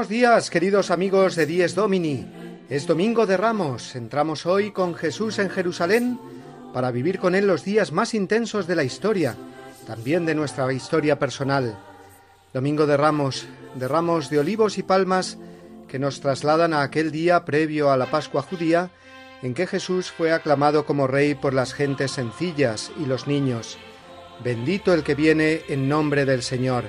Buenos días, queridos amigos de Dies Domini. Es domingo de Ramos. Entramos hoy con Jesús en Jerusalén para vivir con él los días más intensos de la historia, también de nuestra historia personal. Domingo de Ramos, de ramos de olivos y palmas que nos trasladan a aquel día previo a la Pascua judía en que Jesús fue aclamado como rey por las gentes sencillas y los niños. Bendito el que viene en nombre del Señor.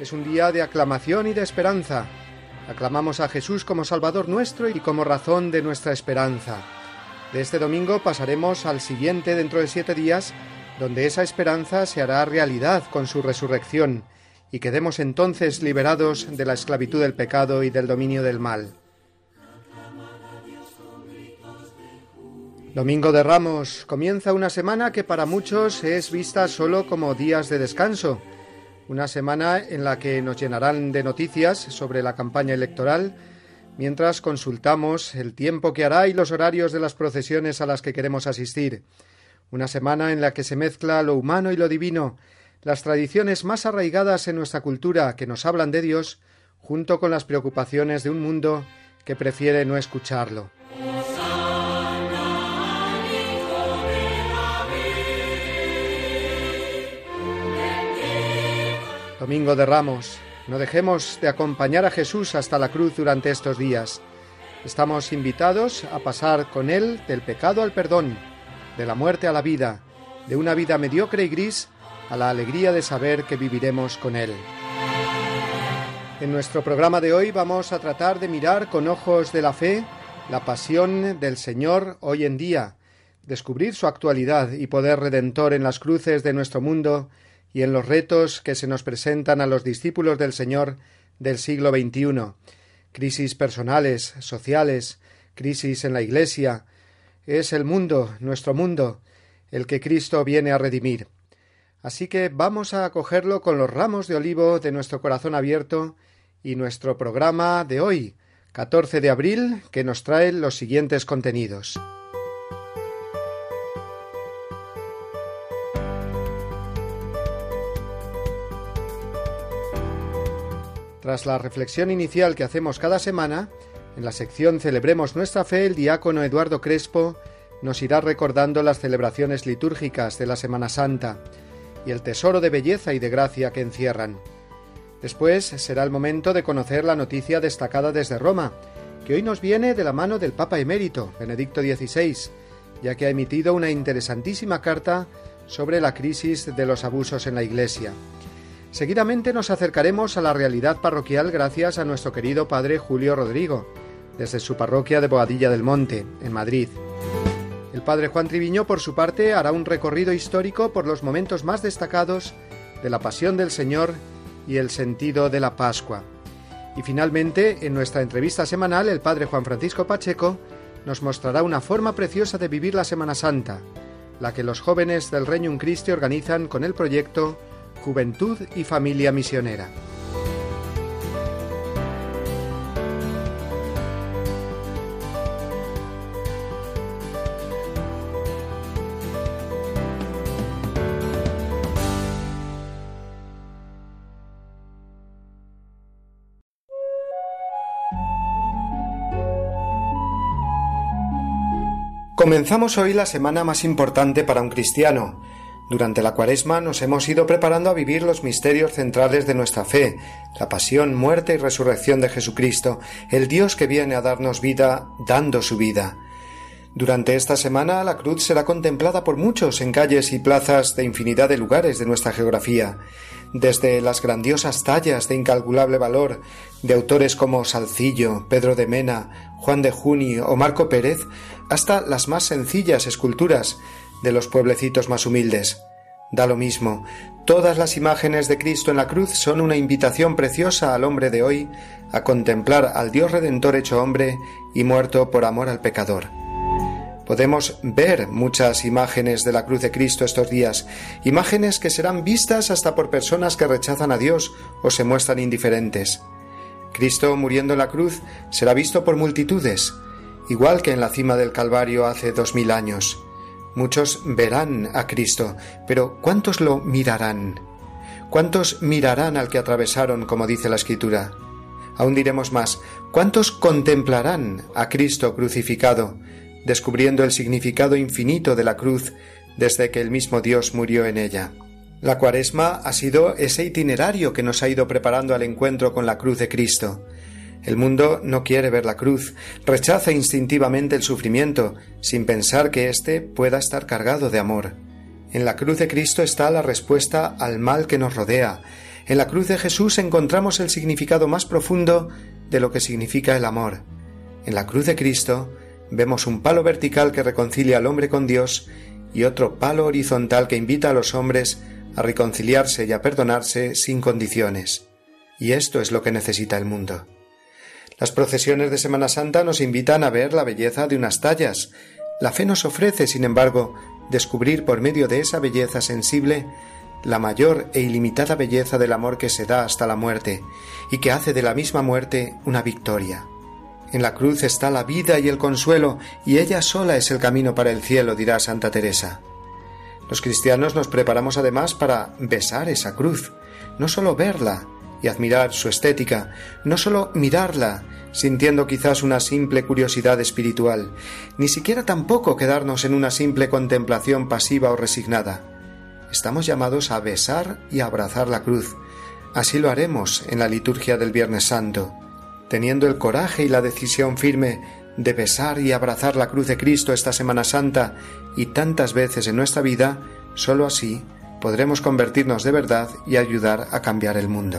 Es un día de aclamación y de esperanza. Aclamamos a Jesús como Salvador nuestro y como razón de nuestra esperanza. De este domingo pasaremos al siguiente dentro de siete días, donde esa esperanza se hará realidad con su resurrección, y quedemos entonces liberados de la esclavitud del pecado y del dominio del mal. Domingo de Ramos comienza una semana que para muchos es vista solo como días de descanso, una semana en la que nos llenarán de noticias sobre la campaña electoral, mientras consultamos el tiempo que hará y los horarios de las procesiones a las que queremos asistir. Una semana en la que se mezcla lo humano y lo divino, las tradiciones más arraigadas en nuestra cultura que nos hablan de Dios, junto con las preocupaciones de un mundo que prefiere no escucharlo. Domingo de Ramos, no dejemos de acompañar a Jesús hasta la cruz durante estos días. Estamos invitados a pasar con Él del pecado al perdón, de la muerte a la vida, de una vida mediocre y gris a la alegría de saber que viviremos con Él. En nuestro programa de hoy vamos a tratar de mirar con ojos de la fe la pasión del Señor hoy en día, descubrir su actualidad y poder redentor en las cruces de nuestro mundo y en los retos que se nos presentan a los discípulos del Señor del siglo XXI. Crisis personales, sociales, crisis en la Iglesia. Es el mundo, nuestro mundo, el que Cristo viene a redimir. Así que vamos a acogerlo con los ramos de olivo de nuestro corazón abierto y nuestro programa de hoy, 14 de abril, que nos trae los siguientes contenidos. Tras la reflexión inicial que hacemos cada semana, en la sección Celebremos nuestra fe, el diácono Eduardo Crespo nos irá recordando las celebraciones litúrgicas de la Semana Santa y el tesoro de belleza y de gracia que encierran. Después será el momento de conocer la noticia destacada desde Roma, que hoy nos viene de la mano del Papa emérito, Benedicto XVI, ya que ha emitido una interesantísima carta sobre la crisis de los abusos en la Iglesia. Seguidamente nos acercaremos a la realidad parroquial gracias a nuestro querido padre Julio Rodrigo, desde su parroquia de Boadilla del Monte, en Madrid. El padre Juan Triviño, por su parte, hará un recorrido histórico por los momentos más destacados de la pasión del Señor y el sentido de la Pascua. Y finalmente, en nuestra entrevista semanal, el padre Juan Francisco Pacheco nos mostrará una forma preciosa de vivir la Semana Santa, la que los jóvenes del Reino Christi organizan con el proyecto Juventud y Familia Misionera. Comenzamos hoy la semana más importante para un cristiano, durante la cuaresma nos hemos ido preparando a vivir los misterios centrales de nuestra fe, la pasión, muerte y resurrección de Jesucristo, el Dios que viene a darnos vida dando su vida. Durante esta semana la cruz será contemplada por muchos en calles y plazas de infinidad de lugares de nuestra geografía, desde las grandiosas tallas de incalculable valor de autores como Salcillo, Pedro de Mena, Juan de Juni o Marco Pérez, hasta las más sencillas esculturas de los pueblecitos más humildes. Da lo mismo, todas las imágenes de Cristo en la cruz son una invitación preciosa al hombre de hoy a contemplar al Dios Redentor hecho hombre y muerto por amor al pecador. Podemos ver muchas imágenes de la cruz de Cristo estos días, imágenes que serán vistas hasta por personas que rechazan a Dios o se muestran indiferentes. Cristo muriendo en la cruz será visto por multitudes, igual que en la cima del Calvario hace dos mil años. Muchos verán a Cristo, pero ¿cuántos lo mirarán? ¿Cuántos mirarán al que atravesaron, como dice la Escritura? Aún diremos más, ¿cuántos contemplarán a Cristo crucificado, descubriendo el significado infinito de la cruz desde que el mismo Dios murió en ella? La cuaresma ha sido ese itinerario que nos ha ido preparando al encuentro con la cruz de Cristo. El mundo no quiere ver la cruz, rechaza instintivamente el sufrimiento, sin pensar que éste pueda estar cargado de amor. En la cruz de Cristo está la respuesta al mal que nos rodea. En la cruz de Jesús encontramos el significado más profundo de lo que significa el amor. En la cruz de Cristo vemos un palo vertical que reconcilia al hombre con Dios y otro palo horizontal que invita a los hombres a reconciliarse y a perdonarse sin condiciones. Y esto es lo que necesita el mundo. Las procesiones de Semana Santa nos invitan a ver la belleza de unas tallas. La fe nos ofrece, sin embargo, descubrir por medio de esa belleza sensible la mayor e ilimitada belleza del amor que se da hasta la muerte y que hace de la misma muerte una victoria. En la cruz está la vida y el consuelo, y ella sola es el camino para el cielo, dirá Santa Teresa. Los cristianos nos preparamos además para besar esa cruz, no sólo verla, y admirar su estética, no sólo mirarla, sintiendo quizás una simple curiosidad espiritual, ni siquiera tampoco quedarnos en una simple contemplación pasiva o resignada. Estamos llamados a besar y abrazar la cruz. Así lo haremos en la liturgia del Viernes Santo, teniendo el coraje y la decisión firme de besar y abrazar la cruz de Cristo esta Semana Santa y tantas veces en nuestra vida, sólo así podremos convertirnos de verdad y ayudar a cambiar el mundo.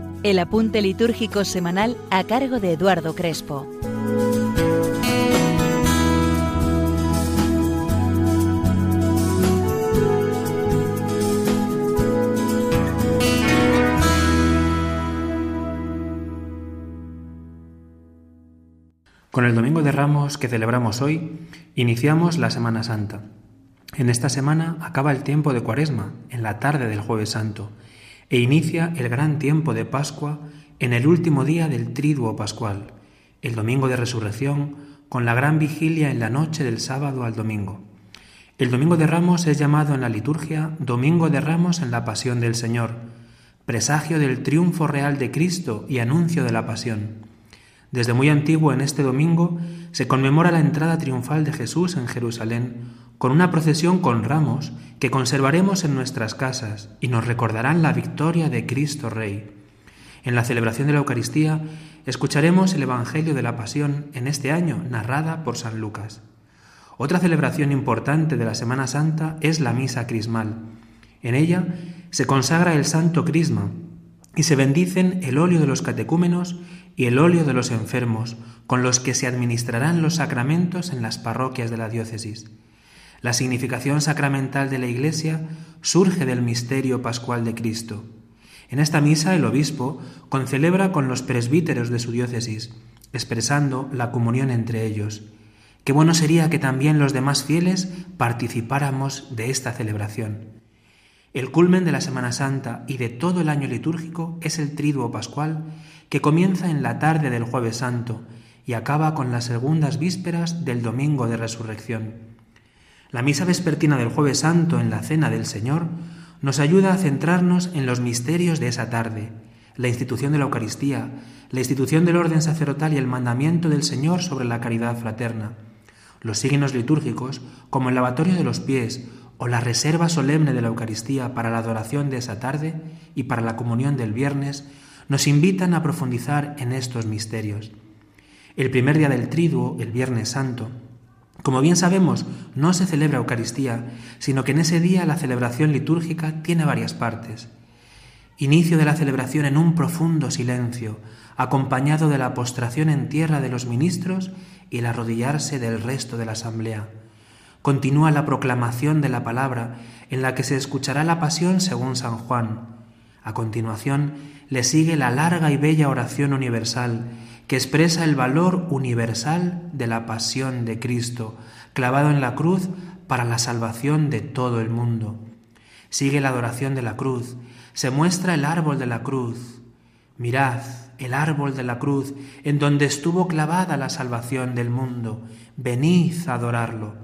el apunte litúrgico semanal a cargo de Eduardo Crespo. Con el Domingo de Ramos que celebramos hoy, iniciamos la Semana Santa. En esta semana acaba el tiempo de Cuaresma, en la tarde del Jueves Santo, e inicia el gran tiempo de Pascua en el último día del Triduo Pascual, el Domingo de Resurrección, con la gran vigilia en la noche del sábado al domingo. El Domingo de Ramos es llamado en la liturgia Domingo de Ramos en la Pasión del Señor, presagio del triunfo real de Cristo y anuncio de la Pasión. Desde muy antiguo en este domingo se conmemora la entrada triunfal de Jesús en Jerusalén con una procesión con ramos que conservaremos en nuestras casas y nos recordarán la victoria de Cristo Rey. En la celebración de la Eucaristía escucharemos el Evangelio de la Pasión en este año narrada por San Lucas. Otra celebración importante de la Semana Santa es la Misa Crismal. En ella se consagra el Santo Crisma y se bendicen el óleo de los catecúmenos y el óleo de los enfermos, con los que se administrarán los sacramentos en las parroquias de la diócesis. La significación sacramental de la Iglesia surge del misterio pascual de Cristo. En esta misa el obispo concelebra con los presbíteros de su diócesis, expresando la comunión entre ellos. Qué bueno sería que también los demás fieles participáramos de esta celebración. El culmen de la Semana Santa y de todo el año litúrgico es el triduo pascual que comienza en la tarde del jueves santo y acaba con las segundas vísperas del domingo de resurrección. La misa vespertina del jueves santo en la cena del Señor nos ayuda a centrarnos en los misterios de esa tarde, la institución de la Eucaristía, la institución del orden sacerdotal y el mandamiento del Señor sobre la caridad fraterna. Los signos litúrgicos, como el lavatorio de los pies o la reserva solemne de la Eucaristía para la adoración de esa tarde y para la comunión del viernes, nos invitan a profundizar en estos misterios. El primer día del triduo, el Viernes Santo, como bien sabemos, no se celebra Eucaristía, sino que en ese día la celebración litúrgica tiene varias partes. Inicio de la celebración en un profundo silencio, acompañado de la postración en tierra de los ministros y el arrodillarse del resto de la asamblea. Continúa la proclamación de la palabra, en la que se escuchará la pasión según San Juan. A continuación, le sigue la larga y bella oración universal, que expresa el valor universal de la pasión de Cristo, clavado en la cruz para la salvación de todo el mundo. Sigue la adoración de la cruz, se muestra el árbol de la cruz. Mirad, el árbol de la cruz, en donde estuvo clavada la salvación del mundo. Venid a adorarlo.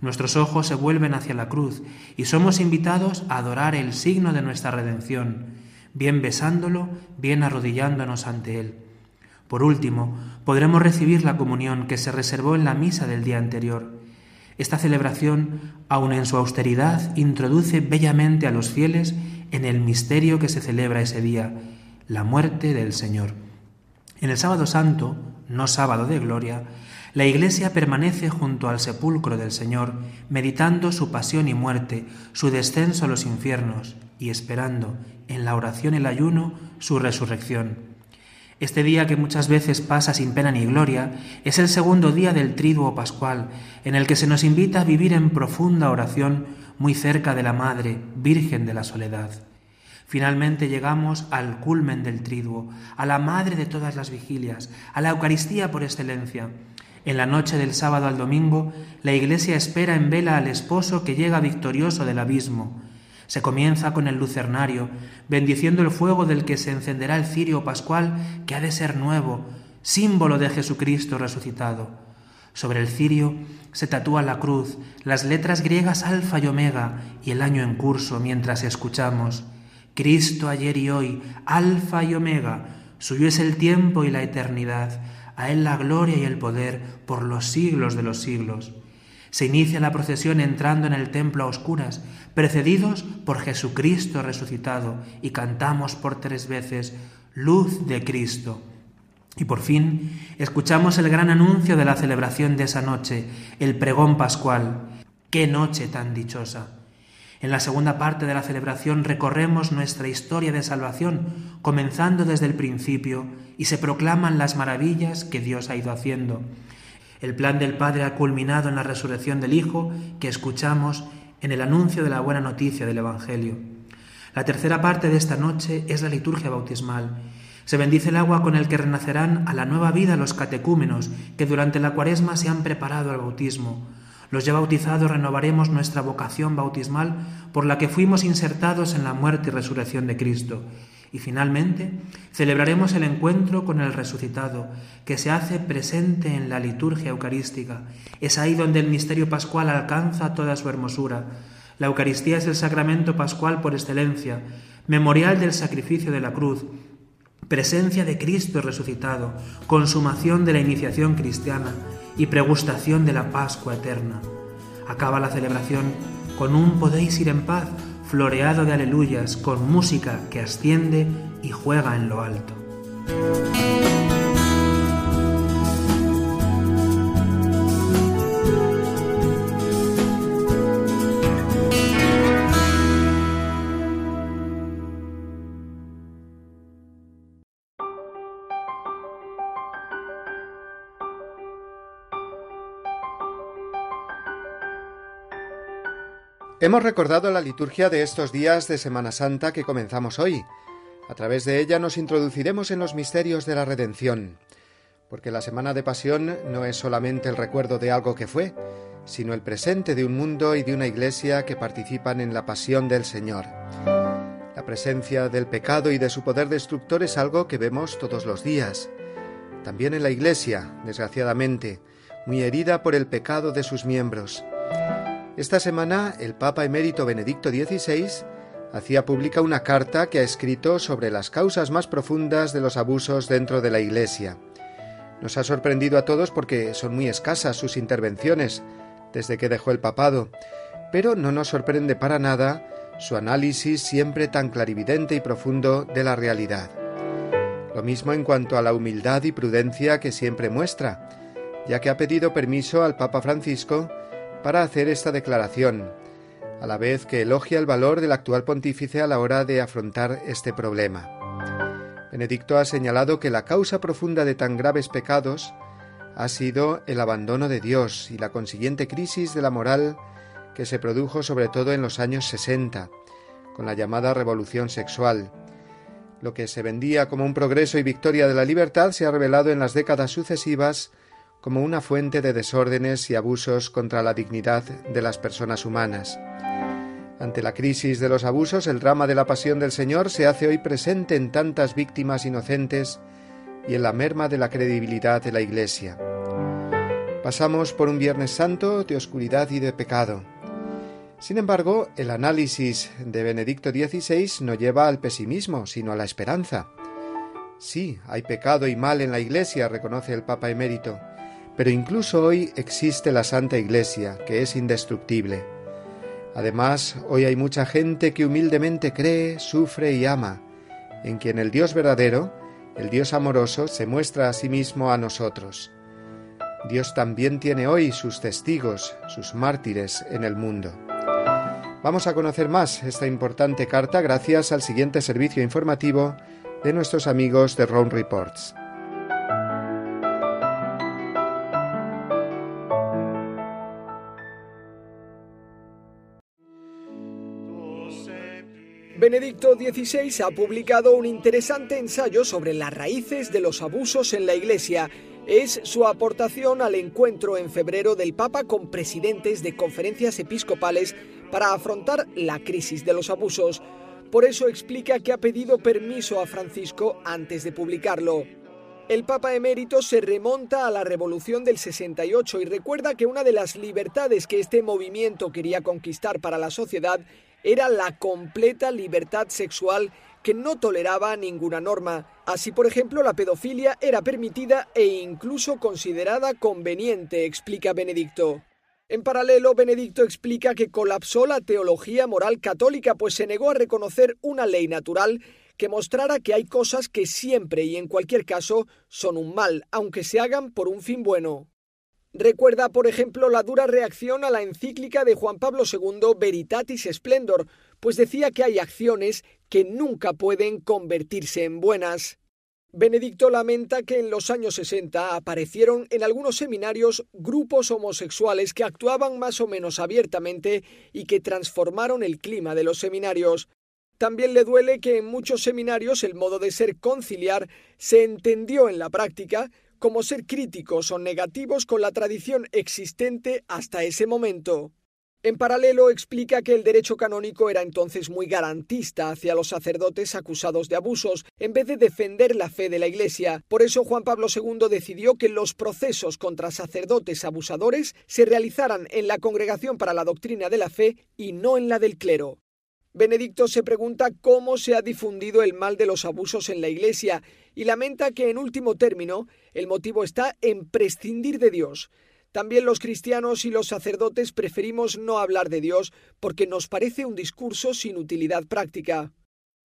Nuestros ojos se vuelven hacia la cruz y somos invitados a adorar el signo de nuestra redención, bien besándolo, bien arrodillándonos ante él. Por último, podremos recibir la comunión que se reservó en la misa del día anterior. Esta celebración, aun en su austeridad, introduce bellamente a los fieles en el misterio que se celebra ese día, la muerte del Señor. En el sábado santo, no sábado de gloria, la Iglesia permanece junto al sepulcro del Señor, meditando su pasión y muerte, su descenso a los infiernos y esperando, en la oración y el ayuno, su resurrección. Este día que muchas veces pasa sin pena ni gloria es el segundo día del triduo pascual, en el que se nos invita a vivir en profunda oración muy cerca de la Madre, Virgen de la Soledad. Finalmente llegamos al culmen del triduo, a la Madre de todas las vigilias, a la Eucaristía por excelencia, en la noche del sábado al domingo, la iglesia espera en vela al esposo que llega victorioso del abismo. Se comienza con el lucernario, bendiciendo el fuego del que se encenderá el cirio pascual, que ha de ser nuevo, símbolo de Jesucristo resucitado. Sobre el cirio se tatúa la cruz, las letras griegas alfa y omega y el año en curso mientras escuchamos. Cristo ayer y hoy, alfa y omega, suyo es el tiempo y la eternidad a Él la gloria y el poder por los siglos de los siglos. Se inicia la procesión entrando en el templo a oscuras, precedidos por Jesucristo resucitado, y cantamos por tres veces, Luz de Cristo. Y por fin escuchamos el gran anuncio de la celebración de esa noche, el pregón pascual. ¡Qué noche tan dichosa! En la segunda parte de la celebración recorremos nuestra historia de salvación, comenzando desde el principio, y se proclaman las maravillas que Dios ha ido haciendo. El plan del Padre ha culminado en la resurrección del Hijo, que escuchamos en el anuncio de la buena noticia del Evangelio. La tercera parte de esta noche es la liturgia bautismal. Se bendice el agua con el que renacerán a la nueva vida los catecúmenos que durante la cuaresma se han preparado al bautismo. Los ya bautizados renovaremos nuestra vocación bautismal por la que fuimos insertados en la muerte y resurrección de Cristo. Y finalmente celebraremos el encuentro con el resucitado, que se hace presente en la liturgia eucarística. Es ahí donde el misterio pascual alcanza toda su hermosura. La Eucaristía es el sacramento pascual por excelencia, memorial del sacrificio de la cruz, presencia de Cristo resucitado, consumación de la iniciación cristiana y pregustación de la Pascua eterna. Acaba la celebración con un podéis ir en paz, floreado de aleluyas, con música que asciende y juega en lo alto. Hemos recordado la liturgia de estos días de Semana Santa que comenzamos hoy. A través de ella nos introduciremos en los misterios de la redención, porque la Semana de Pasión no es solamente el recuerdo de algo que fue, sino el presente de un mundo y de una iglesia que participan en la pasión del Señor. La presencia del pecado y de su poder destructor es algo que vemos todos los días. También en la iglesia, desgraciadamente, muy herida por el pecado de sus miembros. Esta semana el Papa emérito Benedicto XVI hacía pública una carta que ha escrito sobre las causas más profundas de los abusos dentro de la Iglesia. Nos ha sorprendido a todos porque son muy escasas sus intervenciones desde que dejó el papado, pero no nos sorprende para nada su análisis siempre tan clarividente y profundo de la realidad. Lo mismo en cuanto a la humildad y prudencia que siempre muestra, ya que ha pedido permiso al Papa Francisco para hacer esta declaración, a la vez que elogia el valor del actual pontífice a la hora de afrontar este problema. Benedicto ha señalado que la causa profunda de tan graves pecados ha sido el abandono de Dios y la consiguiente crisis de la moral que se produjo sobre todo en los años 60, con la llamada revolución sexual. Lo que se vendía como un progreso y victoria de la libertad se ha revelado en las décadas sucesivas como una fuente de desórdenes y abusos contra la dignidad de las personas humanas. Ante la crisis de los abusos, el drama de la pasión del Señor se hace hoy presente en tantas víctimas inocentes y en la merma de la credibilidad de la Iglesia. Pasamos por un Viernes Santo de oscuridad y de pecado. Sin embargo, el análisis de Benedicto XVI no lleva al pesimismo, sino a la esperanza. Sí, hay pecado y mal en la Iglesia, reconoce el Papa emérito, pero incluso hoy existe la Santa Iglesia, que es indestructible. Además, hoy hay mucha gente que humildemente cree, sufre y ama, en quien el Dios verdadero, el Dios amoroso, se muestra a sí mismo a nosotros. Dios también tiene hoy sus testigos, sus mártires en el mundo. Vamos a conocer más esta importante carta gracias al siguiente servicio informativo de nuestros amigos de Rome Reports. Benedicto XVI ha publicado un interesante ensayo sobre las raíces de los abusos en la Iglesia. Es su aportación al encuentro en febrero del Papa con presidentes de conferencias episcopales para afrontar la crisis de los abusos. Por eso explica que ha pedido permiso a Francisco antes de publicarlo. El Papa emérito se remonta a la Revolución del 68 y recuerda que una de las libertades que este movimiento quería conquistar para la sociedad era la completa libertad sexual que no toleraba ninguna norma. Así, por ejemplo, la pedofilia era permitida e incluso considerada conveniente, explica Benedicto. En paralelo, Benedicto explica que colapsó la teología moral católica, pues se negó a reconocer una ley natural que mostrara que hay cosas que siempre y en cualquier caso son un mal, aunque se hagan por un fin bueno. Recuerda, por ejemplo, la dura reacción a la encíclica de Juan Pablo II Veritatis Splendor, pues decía que hay acciones que nunca pueden convertirse en buenas. Benedicto lamenta que en los años 60 aparecieron en algunos seminarios grupos homosexuales que actuaban más o menos abiertamente y que transformaron el clima de los seminarios. También le duele que en muchos seminarios el modo de ser conciliar se entendió en la práctica como ser críticos o negativos con la tradición existente hasta ese momento. En paralelo, explica que el derecho canónico era entonces muy garantista hacia los sacerdotes acusados de abusos, en vez de defender la fe de la Iglesia. Por eso Juan Pablo II decidió que los procesos contra sacerdotes abusadores se realizaran en la Congregación para la Doctrina de la Fe y no en la del clero. Benedicto se pregunta cómo se ha difundido el mal de los abusos en la Iglesia y lamenta que, en último término, el motivo está en prescindir de Dios. También los cristianos y los sacerdotes preferimos no hablar de Dios porque nos parece un discurso sin utilidad práctica.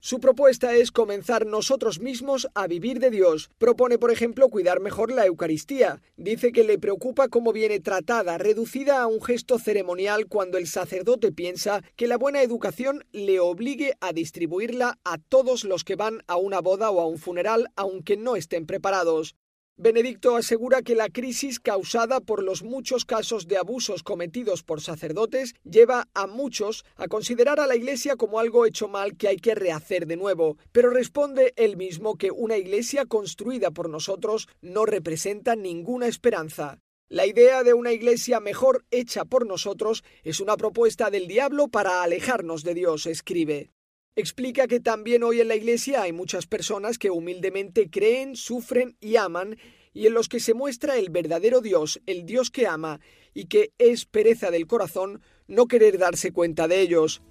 Su propuesta es comenzar nosotros mismos a vivir de Dios. Propone, por ejemplo, cuidar mejor la Eucaristía. Dice que le preocupa cómo viene tratada, reducida a un gesto ceremonial cuando el sacerdote piensa que la buena educación le obligue a distribuirla a todos los que van a una boda o a un funeral, aunque no estén preparados. Benedicto asegura que la crisis causada por los muchos casos de abusos cometidos por sacerdotes lleva a muchos a considerar a la Iglesia como algo hecho mal que hay que rehacer de nuevo, pero responde él mismo que una Iglesia construida por nosotros no representa ninguna esperanza. La idea de una iglesia mejor hecha por nosotros es una propuesta del diablo para alejarnos de Dios, escribe. Explica que también hoy en la Iglesia hay muchas personas que humildemente creen, sufren y aman, y en los que se muestra el verdadero Dios, el Dios que ama, y que es pereza del corazón no querer darse cuenta de ellos.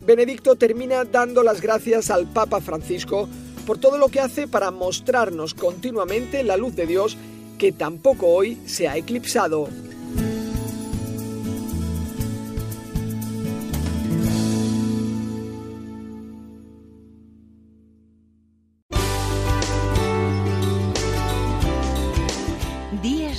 Benedicto termina dando las gracias al Papa Francisco por todo lo que hace para mostrarnos continuamente la luz de Dios que tampoco hoy se ha eclipsado.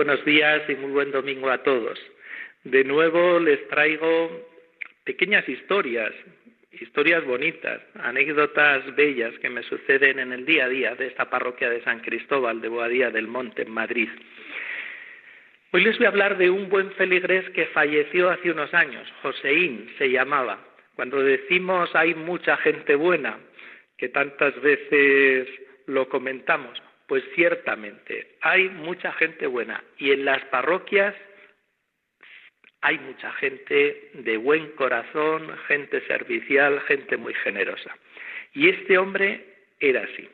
Buenos días y muy buen domingo a todos. De nuevo les traigo pequeñas historias, historias bonitas, anécdotas bellas que me suceden en el día a día de esta parroquia de San Cristóbal de Boadía del Monte en Madrid. Hoy les voy a hablar de un buen feligrés que falleció hace unos años, Joseín se llamaba. Cuando decimos hay mucha gente buena, que tantas veces lo comentamos, pues ciertamente hay mucha gente buena y en las parroquias hay mucha gente de buen corazón, gente servicial, gente muy generosa. Y este hombre era así.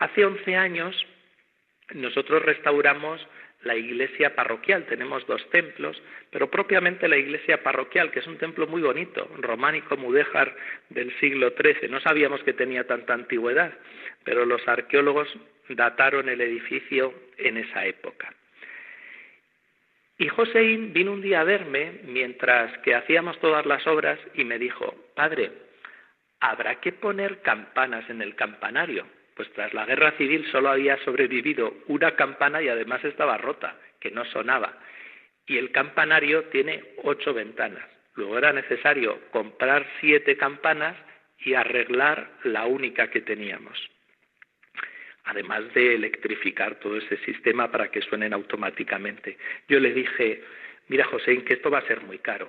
Hace 11 años nosotros restauramos la iglesia parroquial. Tenemos dos templos, pero propiamente la iglesia parroquial, que es un templo muy bonito, románico mudéjar del siglo XIII. No sabíamos que tenía tanta antigüedad, pero los arqueólogos dataron el edificio en esa época. Y Joséín vino un día a verme mientras que hacíamos todas las obras y me dijo, Padre, habrá que poner campanas en el campanario. Pues tras la guerra civil solo había sobrevivido una campana y además estaba rota, que no sonaba. Y el campanario tiene ocho ventanas. Luego era necesario comprar siete campanas y arreglar la única que teníamos además de electrificar todo ese sistema para que suenen automáticamente. Yo le dije, mira José, que esto va a ser muy caro.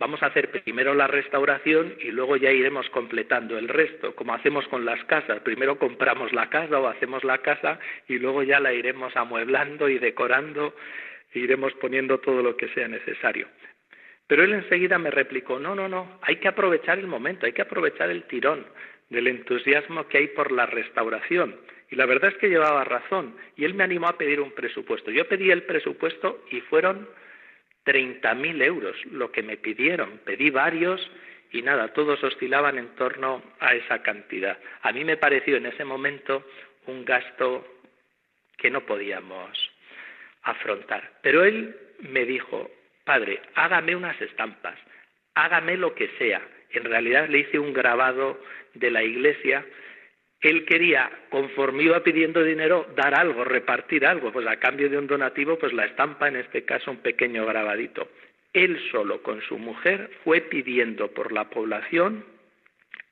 Vamos a hacer primero la restauración y luego ya iremos completando el resto, como hacemos con las casas. Primero compramos la casa o hacemos la casa y luego ya la iremos amueblando y decorando e iremos poniendo todo lo que sea necesario. Pero él enseguida me replicó, no, no, no, hay que aprovechar el momento, hay que aprovechar el tirón. del entusiasmo que hay por la restauración. Y la verdad es que llevaba razón. Y él me animó a pedir un presupuesto. Yo pedí el presupuesto y fueron 30.000 euros lo que me pidieron. Pedí varios y nada, todos oscilaban en torno a esa cantidad. A mí me pareció en ese momento un gasto que no podíamos afrontar. Pero él me dijo, padre, hágame unas estampas, hágame lo que sea. En realidad le hice un grabado de la iglesia. Él quería, conforme iba pidiendo dinero, dar algo, repartir algo, pues a cambio de un donativo, pues la estampa, en este caso un pequeño grabadito. Él solo con su mujer fue pidiendo por la población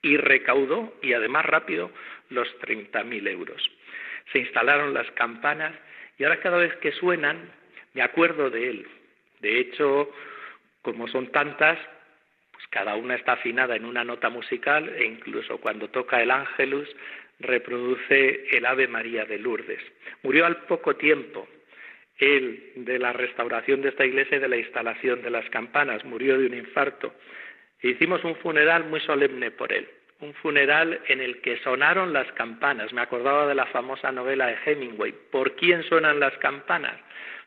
y recaudó, y además rápido, los 30.000 euros. Se instalaron las campanas y ahora cada vez que suenan me acuerdo de él. De hecho, como son tantas, pues cada una está afinada en una nota musical e incluso cuando toca el Ángelus reproduce el Ave María de Lourdes. Murió al poco tiempo, él de la restauración de esta iglesia y de la instalación de las campanas, murió de un infarto. Hicimos un funeral muy solemne por él, un funeral en el que sonaron las campanas. Me acordaba de la famosa novela de Hemingway, ¿por quién suenan las campanas?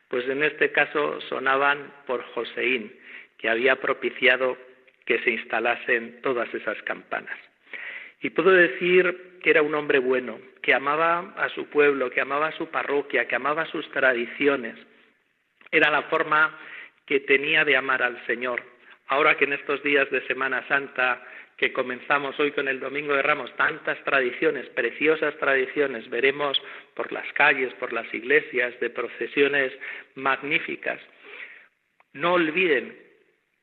Pues en este caso sonaban por Joseín, que había propiciado que se instalasen todas esas campanas. Y puedo decir que era un hombre bueno, que amaba a su pueblo, que amaba a su parroquia, que amaba sus tradiciones. Era la forma que tenía de amar al Señor. Ahora que en estos días de Semana Santa que comenzamos hoy con el Domingo de Ramos, tantas tradiciones, preciosas tradiciones, veremos por las calles, por las iglesias, de procesiones magníficas. No olviden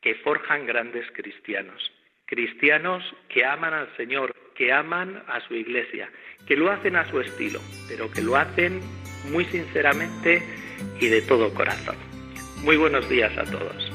que forjan grandes cristianos, cristianos que aman al Señor, que aman a su iglesia, que lo hacen a su estilo, pero que lo hacen muy sinceramente y de todo corazón. Muy buenos días a todos.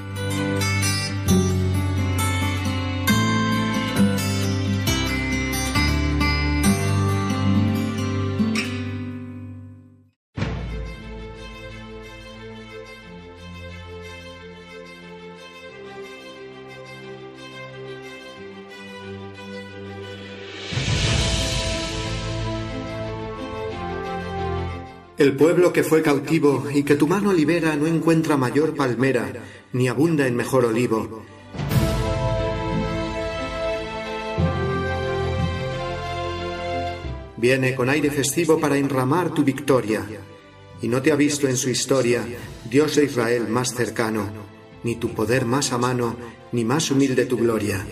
El pueblo que fue cautivo y que tu mano libera no encuentra mayor palmera, ni abunda en mejor olivo. Viene con aire festivo para enramar tu victoria, y no te ha visto en su historia Dios de Israel más cercano, ni tu poder más a mano, ni más humilde tu gloria.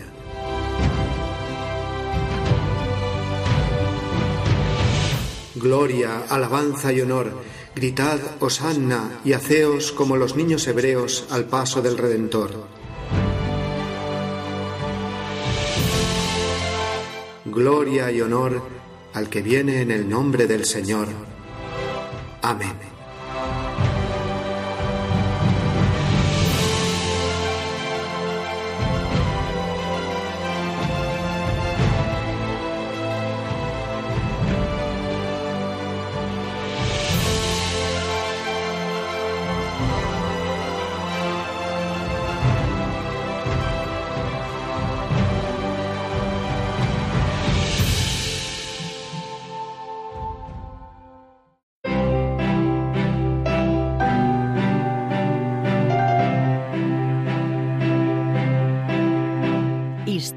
Gloria, alabanza y honor. Gritad, Hosanna, y haceos como los niños hebreos al paso del Redentor. Gloria y honor al que viene en el nombre del Señor. Amén.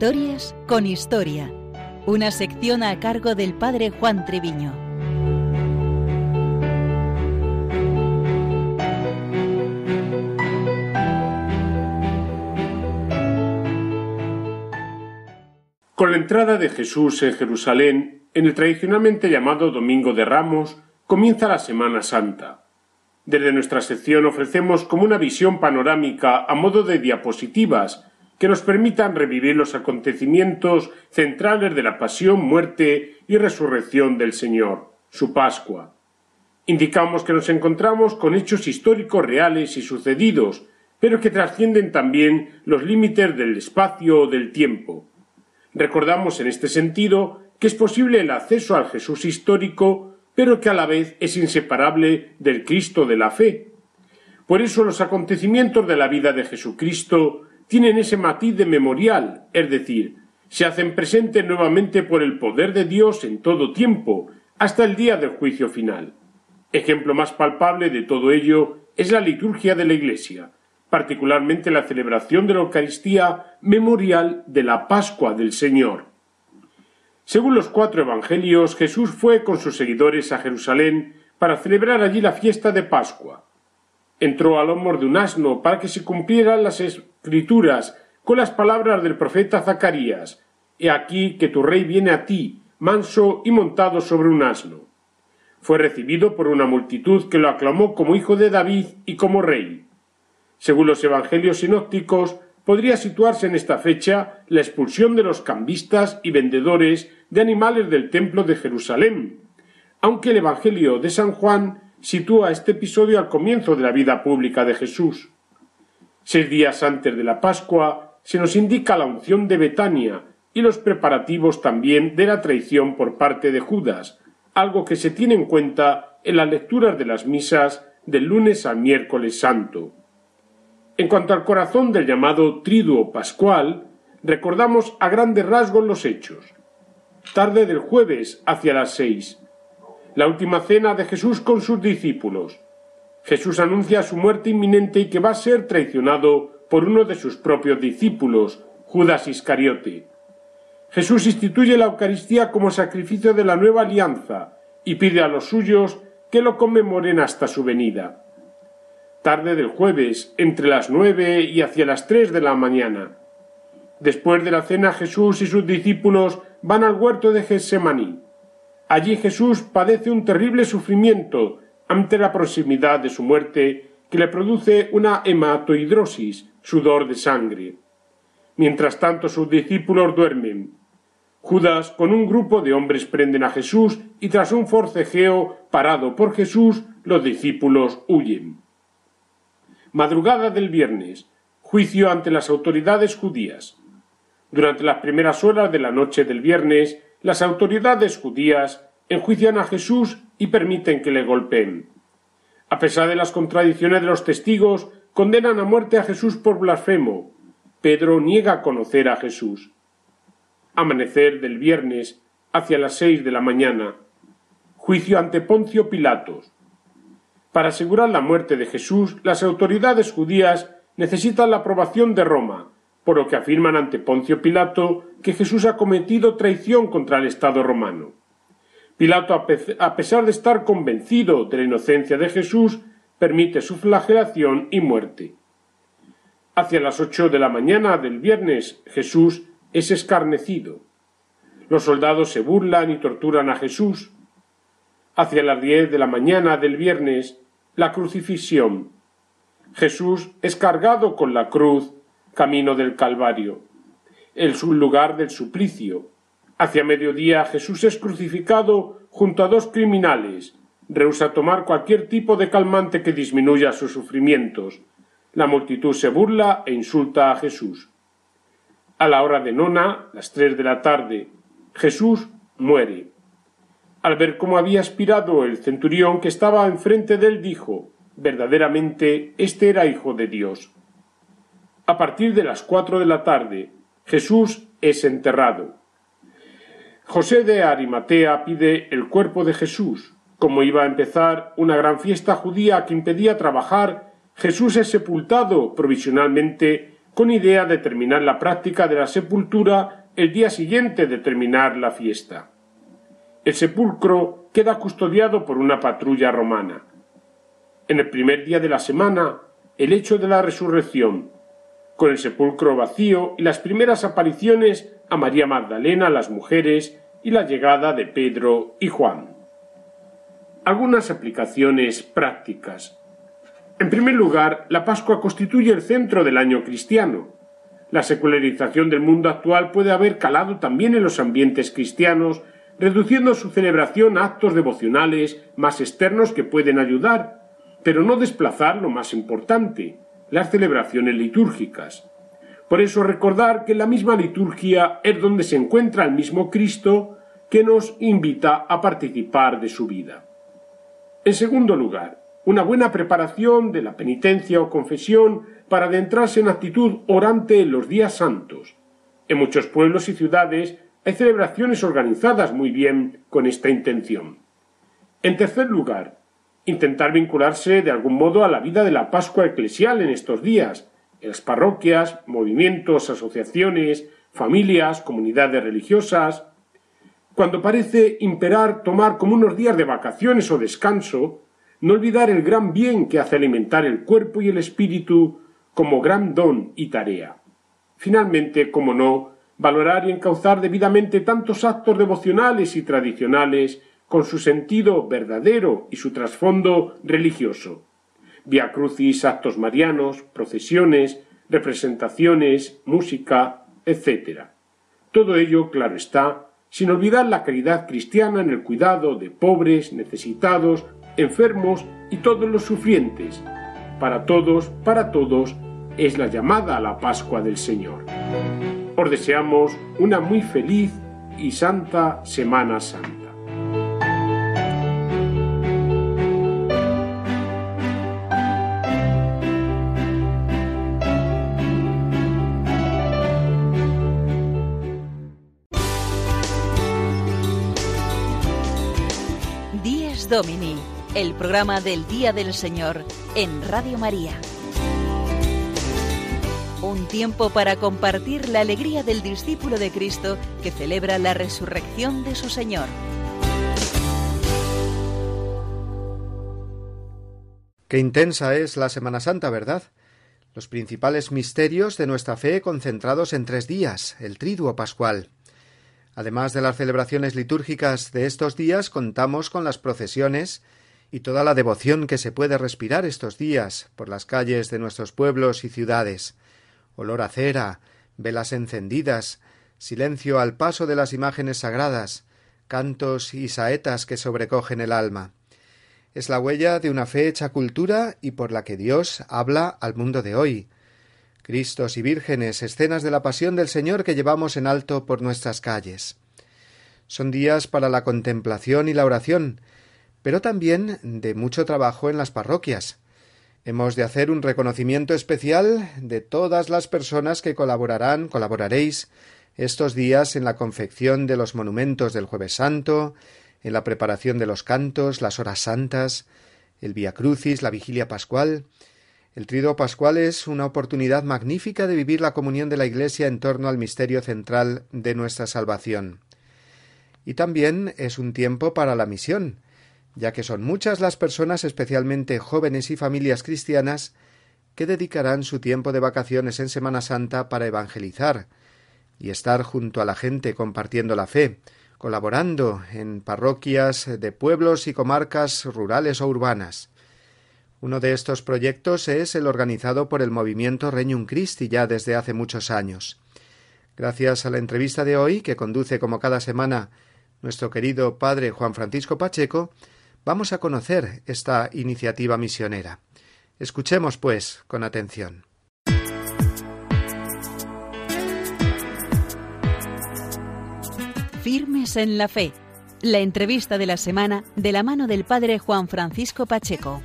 Historias con Historia, una sección a cargo del padre Juan Treviño. Con la entrada de Jesús en Jerusalén, en el tradicionalmente llamado Domingo de Ramos, comienza la Semana Santa. Desde nuestra sección ofrecemos como una visión panorámica a modo de diapositivas que nos permitan revivir los acontecimientos centrales de la pasión, muerte y resurrección del Señor, su Pascua. Indicamos que nos encontramos con hechos históricos reales y sucedidos, pero que trascienden también los límites del espacio o del tiempo. Recordamos en este sentido que es posible el acceso al Jesús histórico, pero que a la vez es inseparable del Cristo de la fe. Por eso los acontecimientos de la vida de Jesucristo tienen ese matiz de memorial, es decir, se hacen presentes nuevamente por el poder de Dios en todo tiempo, hasta el día del juicio final. Ejemplo más palpable de todo ello es la liturgia de la Iglesia, particularmente la celebración de la Eucaristía memorial de la Pascua del Señor. Según los cuatro Evangelios, Jesús fue con sus seguidores a Jerusalén para celebrar allí la fiesta de Pascua. Entró al hombro de un asno para que se cumplieran las escrituras con las palabras del profeta Zacarías He aquí que tu rey viene a ti, manso y montado sobre un asno. Fue recibido por una multitud que lo aclamó como hijo de David y como rey. Según los evangelios sinópticos, podría situarse en esta fecha la expulsión de los cambistas y vendedores de animales del templo de Jerusalén, aunque el Evangelio de San Juan sitúa este episodio al comienzo de la vida pública de Jesús. Seis días antes de la Pascua se nos indica la unción de Betania y los preparativos también de la traición por parte de Judas, algo que se tiene en cuenta en las lecturas de las misas del lunes al miércoles santo. En cuanto al corazón del llamado triduo pascual, recordamos a grandes rasgos los hechos. Tarde del jueves hacia las seis. La última cena de Jesús con sus discípulos. Jesús anuncia su muerte inminente y que va a ser traicionado por uno de sus propios discípulos, Judas Iscariote. Jesús instituye la Eucaristía como sacrificio de la nueva alianza y pide a los suyos que lo conmemoren hasta su venida tarde del jueves, entre las nueve y hacia las tres de la mañana. Después de la cena Jesús y sus discípulos van al huerto de Getsemaní. Allí Jesús padece un terrible sufrimiento ante la proximidad de su muerte que le produce una hematohidrosis, sudor de sangre. Mientras tanto sus discípulos duermen. Judas con un grupo de hombres prenden a Jesús y tras un forcejeo parado por Jesús los discípulos huyen. Madrugada del viernes. Juicio ante las autoridades judías. Durante las primeras horas de la noche del viernes, las autoridades judías enjuician a Jesús y permiten que le golpeen. A pesar de las contradicciones de los testigos, condenan a muerte a Jesús por blasfemo. Pedro niega conocer a Jesús. Amanecer del viernes, hacia las seis de la mañana. Juicio ante Poncio Pilatos. Para asegurar la muerte de Jesús, las autoridades judías necesitan la aprobación de Roma, por lo que afirman ante Poncio Pilato que Jesús ha cometido traición contra el Estado romano. Pilato, a pesar de estar convencido de la inocencia de Jesús, permite su flagelación y muerte. Hacia las ocho de la mañana del viernes, Jesús es escarnecido. Los soldados se burlan y torturan a Jesús. Hacia las diez de la mañana del viernes, la crucifixión. Jesús es cargado con la cruz, camino del Calvario, el lugar del suplicio. Hacia mediodía Jesús es crucificado junto a dos criminales. Rehúsa tomar cualquier tipo de calmante que disminuya sus sufrimientos. La multitud se burla e insulta a Jesús. A la hora de nona, las tres de la tarde, Jesús muere. Al ver cómo había aspirado el centurión que estaba enfrente de él, dijo verdaderamente este era hijo de Dios. A partir de las cuatro de la tarde, Jesús es enterrado. José de Arimatea pide el cuerpo de Jesús. Como iba a empezar una gran fiesta judía que impedía trabajar, Jesús es sepultado provisionalmente con idea de terminar la práctica de la sepultura el día siguiente de terminar la fiesta. El sepulcro queda custodiado por una patrulla romana. En el primer día de la semana, el hecho de la resurrección, con el sepulcro vacío y las primeras apariciones a María Magdalena, las mujeres y la llegada de Pedro y Juan. Algunas aplicaciones prácticas. En primer lugar, la Pascua constituye el centro del año cristiano. La secularización del mundo actual puede haber calado también en los ambientes cristianos reduciendo su celebración a actos devocionales más externos que pueden ayudar, pero no desplazar lo más importante, las celebraciones litúrgicas. Por eso recordar que la misma liturgia es donde se encuentra el mismo Cristo que nos invita a participar de su vida. En segundo lugar, una buena preparación de la penitencia o confesión para adentrarse en actitud orante en los días santos. En muchos pueblos y ciudades hay celebraciones organizadas muy bien con esta intención. En tercer lugar, intentar vincularse de algún modo a la vida de la Pascua eclesial en estos días, en las parroquias, movimientos, asociaciones, familias, comunidades religiosas. Cuando parece imperar tomar como unos días de vacaciones o descanso, no olvidar el gran bien que hace alimentar el cuerpo y el espíritu como gran don y tarea. Finalmente, como no, valorar y encauzar debidamente tantos actos devocionales y tradicionales con su sentido verdadero y su trasfondo religioso. Via crucis, actos marianos, procesiones, representaciones, música, etc. Todo ello, claro está, sin olvidar la caridad cristiana en el cuidado de pobres, necesitados, enfermos y todos los sufrientes. Para todos, para todos, es la llamada a la Pascua del Señor. Os deseamos una muy feliz y santa Semana Santa. Domini, el programa del Día del Señor en Radio María. Un tiempo para compartir la alegría del discípulo de Cristo que celebra la resurrección de su Señor. Qué intensa es la Semana Santa, ¿verdad? Los principales misterios de nuestra fe concentrados en tres días, el triduo pascual. Además de las celebraciones litúrgicas de estos días, contamos con las procesiones y toda la devoción que se puede respirar estos días por las calles de nuestros pueblos y ciudades olor a cera, velas encendidas, silencio al paso de las imágenes sagradas, cantos y saetas que sobrecogen el alma. Es la huella de una fe hecha cultura y por la que Dios habla al mundo de hoy. Cristos y vírgenes, escenas de la pasión del Señor que llevamos en alto por nuestras calles. Son días para la contemplación y la oración, pero también de mucho trabajo en las parroquias. Hemos de hacer un reconocimiento especial de todas las personas que colaborarán, colaboraréis estos días en la confección de los monumentos del Jueves Santo, en la preparación de los cantos, las horas santas, el Via Crucis, la vigilia pascual. El Trido Pascual es una oportunidad magnífica de vivir la comunión de la Iglesia en torno al misterio central de nuestra salvación. Y también es un tiempo para la misión, ya que son muchas las personas, especialmente jóvenes y familias cristianas, que dedicarán su tiempo de vacaciones en Semana Santa para evangelizar y estar junto a la gente compartiendo la fe, colaborando en parroquias de pueblos y comarcas rurales o urbanas. Uno de estos proyectos es el organizado por el movimiento Regnum Christi ya desde hace muchos años. Gracias a la entrevista de hoy, que conduce como cada semana nuestro querido padre Juan Francisco Pacheco, Vamos a conocer esta iniciativa misionera. Escuchemos, pues, con atención. Firmes en la fe. La entrevista de la semana de la mano del padre Juan Francisco Pacheco.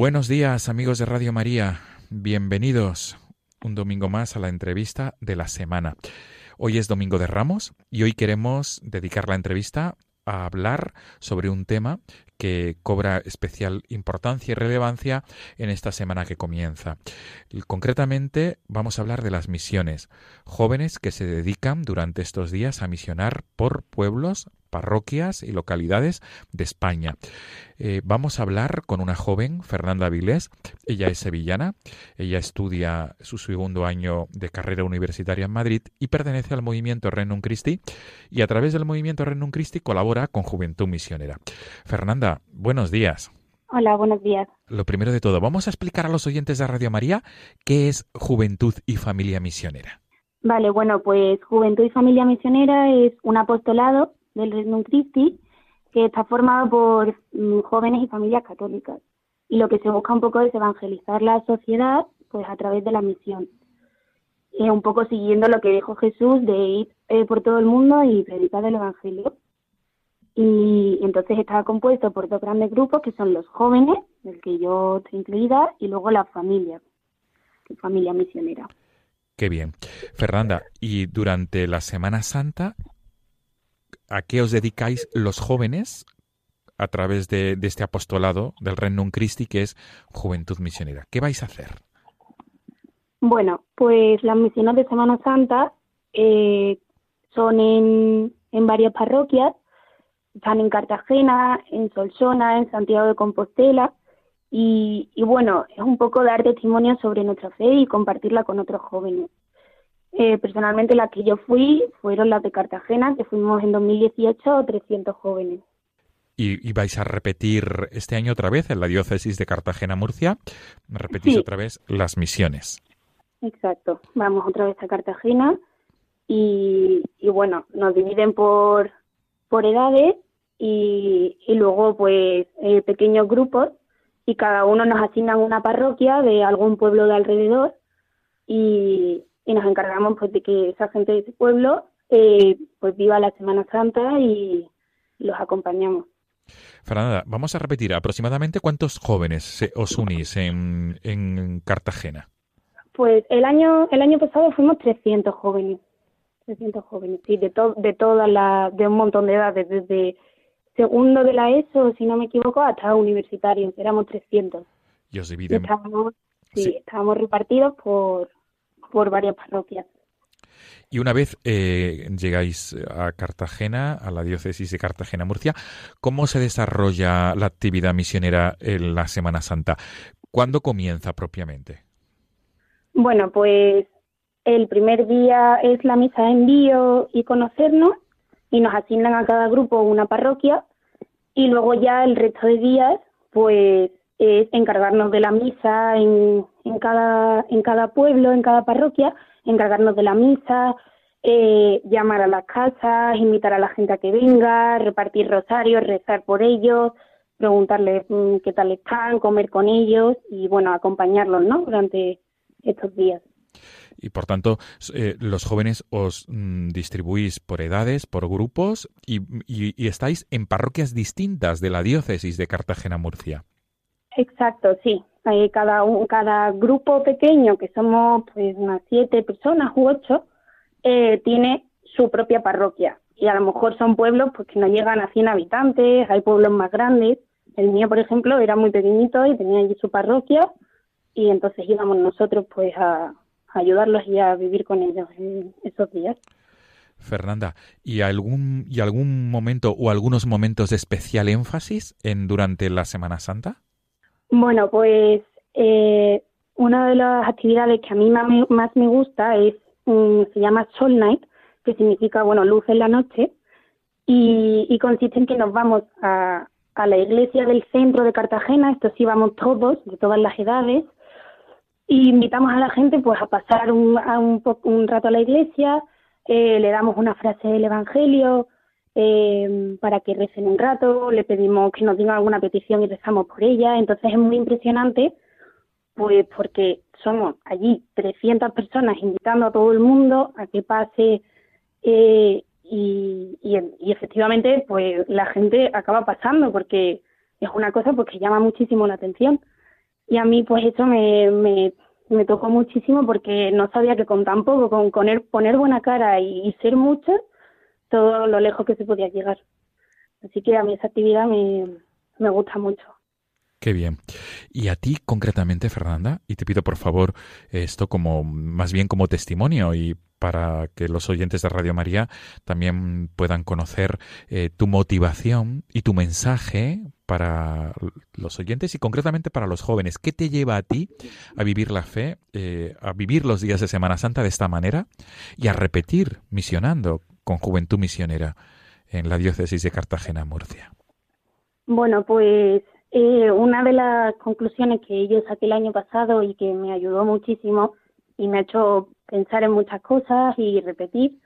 Buenos días amigos de Radio María. Bienvenidos un domingo más a la entrevista de la semana. Hoy es Domingo de Ramos y hoy queremos dedicar la entrevista a hablar sobre un tema que cobra especial importancia y relevancia en esta semana que comienza. concretamente vamos a hablar de las misiones, jóvenes que se dedican durante estos días a misionar por pueblos, parroquias y localidades de España. Eh, vamos a hablar con una joven, Fernanda Vilés. Ella es sevillana, ella estudia su segundo año de carrera universitaria en Madrid y pertenece al movimiento Renum Christi y a través del movimiento Renum Christi colabora con Juventud Misionera. Fernanda, buenos días. Hola, buenos días. Lo primero de todo, vamos a explicar a los oyentes de Radio María qué es Juventud y Familia Misionera. Vale, bueno, pues Juventud y Familia Misionera es un apostolado del Regnum Christi, que está formado por mm, jóvenes y familias católicas. Y lo que se busca un poco es evangelizar la sociedad pues a través de la misión. Eh, un poco siguiendo lo que dijo Jesús de ir eh, por todo el mundo y predicar el Evangelio. y entonces estaba compuesto por dos grandes grupos que son los jóvenes, del que yo estoy incluida, y luego la familia, familia misionera. Qué bien. Fernanda, y durante la Semana Santa, ¿a qué os dedicáis los jóvenes a través de, este apostolado del Renum Christi que es Juventud Misionera? ¿Qué vais a hacer? Bueno, pues las misiones de Semana Santa eh, son en, en varias parroquias, están en Cartagena, en Solsona, en Santiago de Compostela, y, bueno, es un poco dar testimonio sobre nuestra fe y compartirla con otros jóvenes. Eh, personalmente las que yo fui fueron las de Cartagena, que fuimos en 2018 300 jóvenes. ¿Y, vais a repetir este año otra vez en la diócesis de Cartagena-Murcia? Repetís otra vez las misiones. Exacto, vamos otra vez a Cartagena y, bueno, nos dividen por, por edades y, luego pues eh, pequeños grupos y cada uno nos asignan una parroquia de algún pueblo de alrededor y, nos encargamos pues de que esa gente de ese pueblo eh, pues viva la Semana Santa y los acompañamos. Fernanda, vamos a repetir aproximadamente cuántos jóvenes os unís en, en Cartagena. Pues el año el año pasado fuimos 300 jóvenes. 300 jóvenes, sí, de, to, de todas las, de un montón de edades, desde segundo de la ESO, si no me equivoco, hasta universitario, éramos 300. Y os dividen. Estábamos, sí, estábamos repartidos por, por varias parroquias. Y una vez eh, llegáis a Cartagena, a la diócesis de Cartagena-Murcia, ¿cómo se desarrolla la actividad misionera en la Semana Santa? ¿Cuándo comienza propiamente? Bueno, pues el primer día es la misa de envío y conocernos y nos asignan a cada grupo una parroquia y luego ya el resto de días pues es encargarnos de la misa en, en, cada, en cada pueblo, en cada parroquia, encargarnos de la misa, eh, llamar a las casas, invitar a la gente a que venga, repartir rosarios, rezar por ellos, preguntarles mm, qué tal están, comer con ellos y bueno, acompañarlos ¿no? durante estos días y por tanto eh, los jóvenes os mm, distribuís por edades, por grupos y, estáis en parroquias distintas de la diócesis de Cartagena-Murcia. Exacto, sí. cada, cada grupo pequeño, que somos pues unas siete personas u ocho, eh, tiene su propia parroquia. Y a lo mejor son pueblos pues, que no llegan a 100 habitantes, hay pueblos más grandes. El mío, por ejemplo, era muy pequeñito y tenía allí su parroquia y entonces íbamos nosotros pues a, ayudarlos y a vivir con ellos en esos días. Fernanda, ¿y algún, y algún momento o algunos momentos de especial énfasis en durante la Semana Santa? Bueno, pues eh, una de las actividades que a mí más me, gusta es mm, se llama Soul Night, que significa bueno luz en la noche y, y consiste en que nos vamos a, a la iglesia del centro de Cartagena, esto sí vamos todos de todas las edades y invitamos a la gente pues a pasar un, un, rato a la iglesia, eh, le damos una frase del Evangelio eh, para que recen un rato, le pedimos que nos digan alguna petición y rezamos por ella. Entonces es muy impresionante pues porque somos allí 300 personas invitando a todo el mundo a que pase eh, y, y, efectivamente pues la gente acaba pasando porque es una cosa pues que llama muchísimo la atención. Y a mí pues eso me, me, me tocó muchísimo porque no sabía que con tan poco, con, poner, buena cara y, ser mucho, todo lo lejos que se podía llegar. Así que a mí esa actividad me, me gusta mucho. Qué bien. Y a ti concretamente, Fernanda, y te pido por favor esto como más bien como testimonio y para que los oyentes de Radio María también puedan conocer eh, tu motivación y tu mensaje para los oyentes y concretamente para los jóvenes. ¿Qué te lleva a ti a vivir la fe, eh, a vivir los días de Semana Santa de esta manera y a repetir misionando con Juventud Misionera en la diócesis de Cartagena-Murcia? Bueno, pues eh, una de las conclusiones que yo saqué el año pasado y que me ayudó muchísimo y me ha hecho pensar en muchas cosas y repetir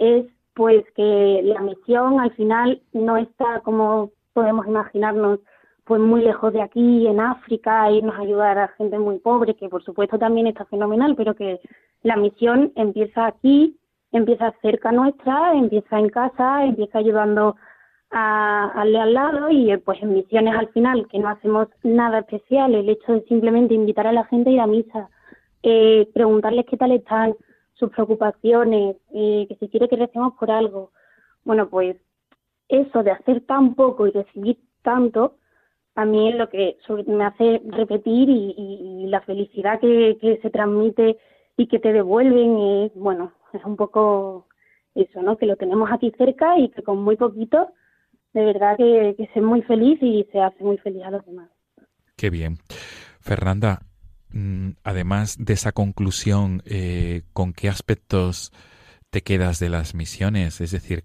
es pues que la misión al final no está como podemos imaginarnos pues muy lejos de aquí, en África, irnos a ayudar a gente muy pobre, que por supuesto también está fenomenal, pero que la misión empieza aquí, empieza cerca nuestra, empieza en casa, empieza ayudando al al lado y eh, pues en misiones al final que no hacemos nada especial, el hecho de simplemente invitar a la gente a ir a misa, eh, preguntarles qué tal están, sus preocupaciones, eh, que si quiere que recemos por algo. Bueno, pues eso de hacer tan poco y recibir tanto, a mí es lo que me hace repetir y, la felicidad que, se transmite y que te devuelven es, bueno, es un poco eso, ¿no? Que lo tenemos aquí cerca y que con muy poquito, de verdad que, que se es muy feliz y se hace muy feliz a los demás. Qué bien. Fernanda, mm, además de esa conclusión, eh, ¿con qué aspectos te quedas de las misiones? Es decir,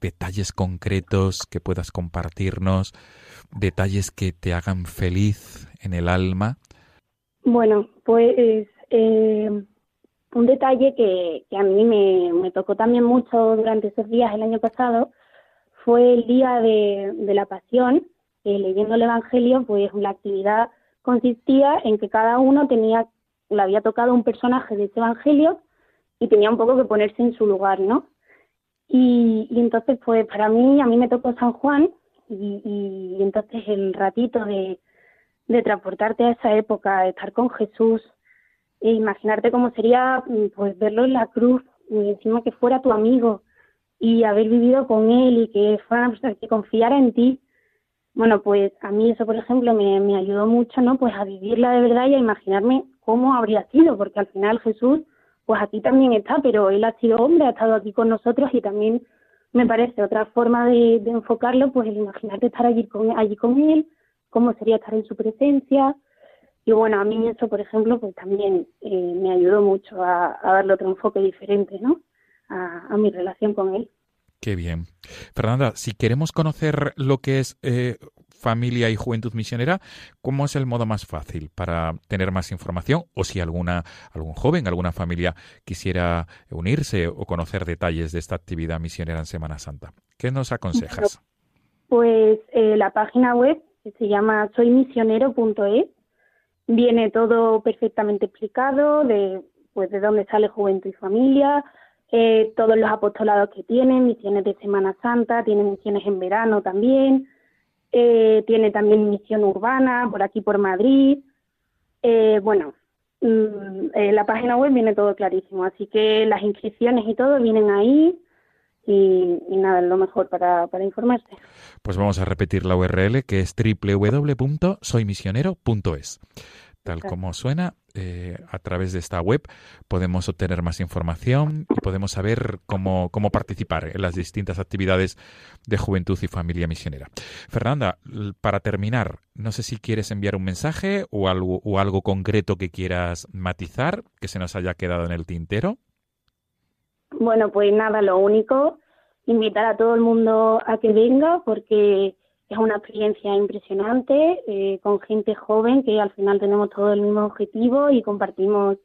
detalles concretos que puedas compartirnos, detalles que te hagan feliz en el alma. Bueno, pues eh, un detalle que, a mí me, tocó también mucho durante esos días el año pasado fue el día de, la pasión, leyendo el Evangelio, pues la actividad consistía en que cada uno tenía, le había tocado un personaje de ese Evangelio y tenía un poco que ponerse en su lugar, ¿no? Y, entonces, pues para mí, a mí me tocó San Juan y, entonces el ratito de, de transportarte a esa época, estar con Jesús, e imaginarte cómo sería pues verlo en la cruz y encima que fuera tu amigo y haber vivido con él y que fuera que confiara en ti bueno pues a mí eso por ejemplo me, me ayudó mucho no pues a vivirla de verdad y a imaginarme cómo habría sido porque al final Jesús pues aquí también está, pero él ha sido hombre, ha estado aquí con nosotros y también me parece otra forma de, enfocarlo, pues el imaginarte estar allí con, allí con él, cómo sería estar en su presencia. Y bueno, a mí eso, por ejemplo, pues también eh, me ayudó mucho a, darle otro enfoque diferente, ¿no? A, mi relación con él. Qué bien. Fernanda, si queremos conocer lo que es eh, familia y juventud misionera, ¿cómo es el modo más fácil para tener más información? O si alguna, algún joven, alguna familia quisiera unirse o conocer detalles de esta actividad misionera en Semana Santa. ¿Qué nos aconsejas? Pues eh, la página web se llama soymisionero.es. Viene todo perfectamente explicado de pues de dónde sale Juventud y Familia, eh, todos los apostolados que tienen, misiones de Semana Santa, tienen misiones en verano también, eh, tiene también misión urbana por aquí por Madrid. Eh, bueno, mm, en la página web viene todo clarísimo, así que las inscripciones y todo vienen ahí. Y, y nada, lo mejor para, para informarse. Pues vamos a repetir la URL que es www.soymisionero.es tal como suena, eh, a través de esta web podemos obtener más información y podemos saber cómo, cómo participar en las distintas actividades de juventud y familia misionera. Fernanda, para terminar, no sé si quieres enviar un mensaje o algo, o algo concreto que quieras matizar que se nos haya quedado en el tintero. Bueno, pues nada, lo único, invitar a todo el mundo a que venga porque es una experiencia impresionante eh, con gente joven que al final tenemos todo el mismo objetivo y compartimos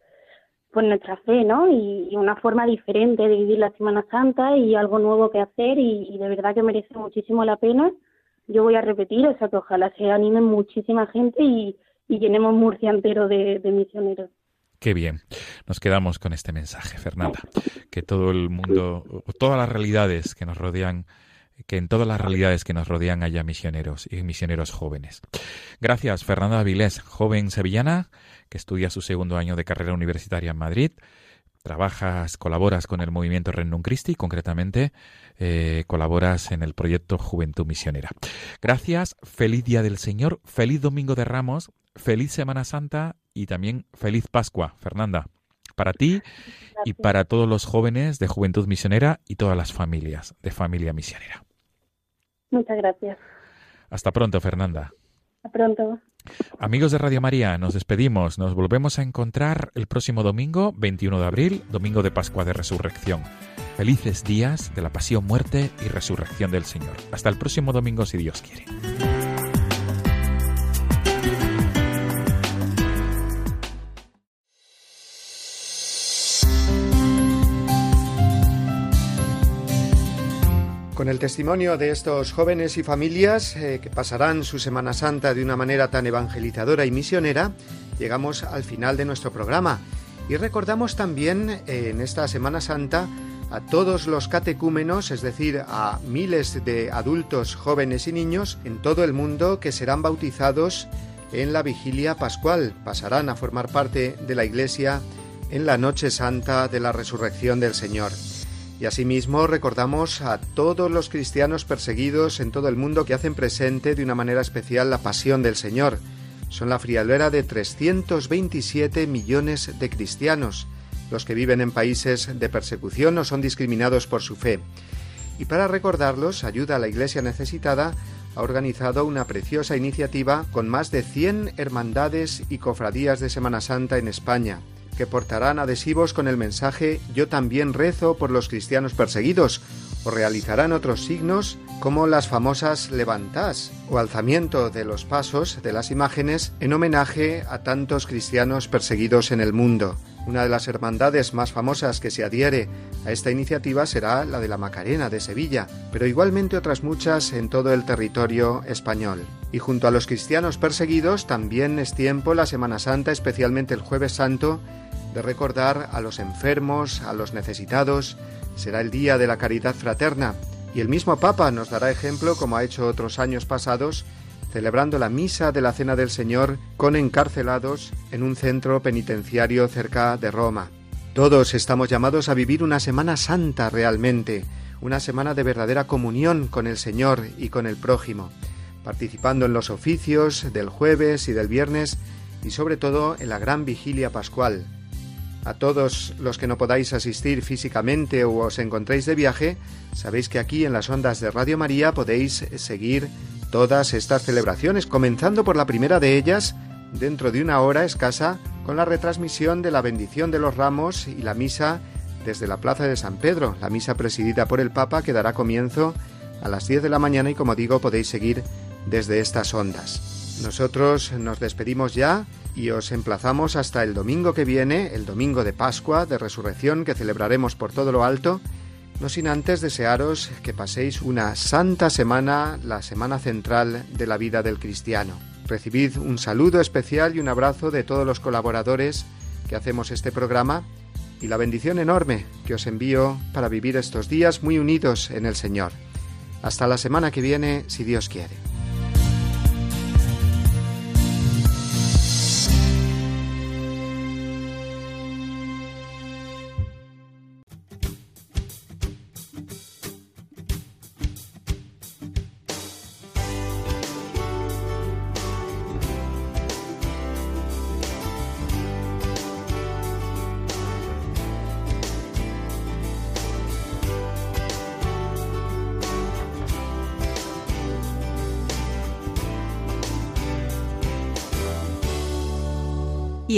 pues nuestra fe, ¿no? Y, una forma diferente de vivir la Semana Santa y algo nuevo que hacer y, de verdad que merece muchísimo la pena. Yo voy a repetir, o sea que ojalá se animen muchísima gente y, llenemos Murcia entero de, de misioneros. Qué bien. Nos quedamos con este mensaje, Fernanda. Que todo el mundo, todas las realidades que nos rodean que en todas las realidades que nos rodean haya misioneros y misioneros jóvenes. Gracias, Fernanda Avilés, joven sevillana que estudia su segundo año de carrera universitaria en Madrid. Trabajas, colaboras con el movimiento Renum Christi, concretamente eh, colaboras en el proyecto Juventud Misionera. Gracias, feliz Día del Señor, feliz Domingo de Ramos, feliz Semana Santa y también feliz Pascua, Fernanda para ti y para todos los jóvenes de Juventud Misionera y todas las familias de familia misionera. Muchas gracias. Hasta pronto, Fernanda. Hasta pronto. Amigos de Radio María, nos despedimos. Nos volvemos a encontrar el próximo domingo, 21 de abril, domingo de Pascua de Resurrección. Felices días de la pasión, muerte y resurrección del Señor. Hasta el próximo domingo, si Dios quiere. Con el testimonio de estos jóvenes y familias eh, que pasarán su Semana Santa de una manera tan evangelizadora y misionera, llegamos al final de nuestro programa y recordamos también eh, en esta Semana Santa a todos los catecúmenos, es decir, a miles de adultos, jóvenes y niños en todo el mundo que serán bautizados en la vigilia pascual, pasarán a formar parte de la Iglesia en la noche santa de la resurrección del Señor. Y asimismo recordamos a todos los cristianos perseguidos en todo el mundo que hacen presente de una manera especial la pasión del Señor. Son la frialera de 327 millones de cristianos, los que viven en países de persecución o son discriminados por su fe. Y para recordarlos, Ayuda a la Iglesia Necesitada ha organizado una preciosa iniciativa con más de 100 hermandades y cofradías de Semana Santa en España, que portarán adhesivos con el mensaje Yo también rezo por los cristianos perseguidos, o realizarán otros signos como las famosas levantás o alzamiento de los pasos de las imágenes en homenaje a tantos cristianos perseguidos en el mundo. Una de las hermandades más famosas que se adhiere a esta iniciativa será la de la Macarena de Sevilla, pero igualmente otras muchas en todo el territorio español. Y junto a los cristianos perseguidos también es tiempo la Semana Santa, especialmente el jueves santo, de recordar a los enfermos, a los necesitados, será el día de la caridad fraterna, y el mismo Papa nos dará ejemplo, como ha hecho otros años pasados, celebrando la misa de la Cena del Señor con encarcelados en un centro penitenciario cerca de Roma. Todos estamos llamados a vivir una Semana Santa realmente, una semana de verdadera comunión con el Señor y con el prójimo, participando en los oficios del jueves y del viernes y sobre todo en la gran vigilia pascual, a todos los que no podáis asistir físicamente o os encontréis de viaje, sabéis que aquí en las ondas de Radio María podéis seguir todas estas celebraciones, comenzando por la primera de ellas, dentro de una hora escasa, con la retransmisión de la bendición de los ramos y la misa desde la Plaza de San Pedro, la misa presidida por el Papa que dará comienzo a las 10 de la mañana y como digo podéis seguir desde estas ondas. Nosotros nos despedimos ya y os emplazamos hasta el domingo que viene, el domingo de Pascua, de Resurrección, que celebraremos por todo lo alto, no sin antes desearos que paséis una santa semana, la semana central de la vida del cristiano. Recibid un saludo especial y un abrazo de todos los colaboradores que hacemos este programa y la bendición enorme que os envío para vivir estos días muy unidos en el Señor. Hasta la semana que viene, si Dios quiere.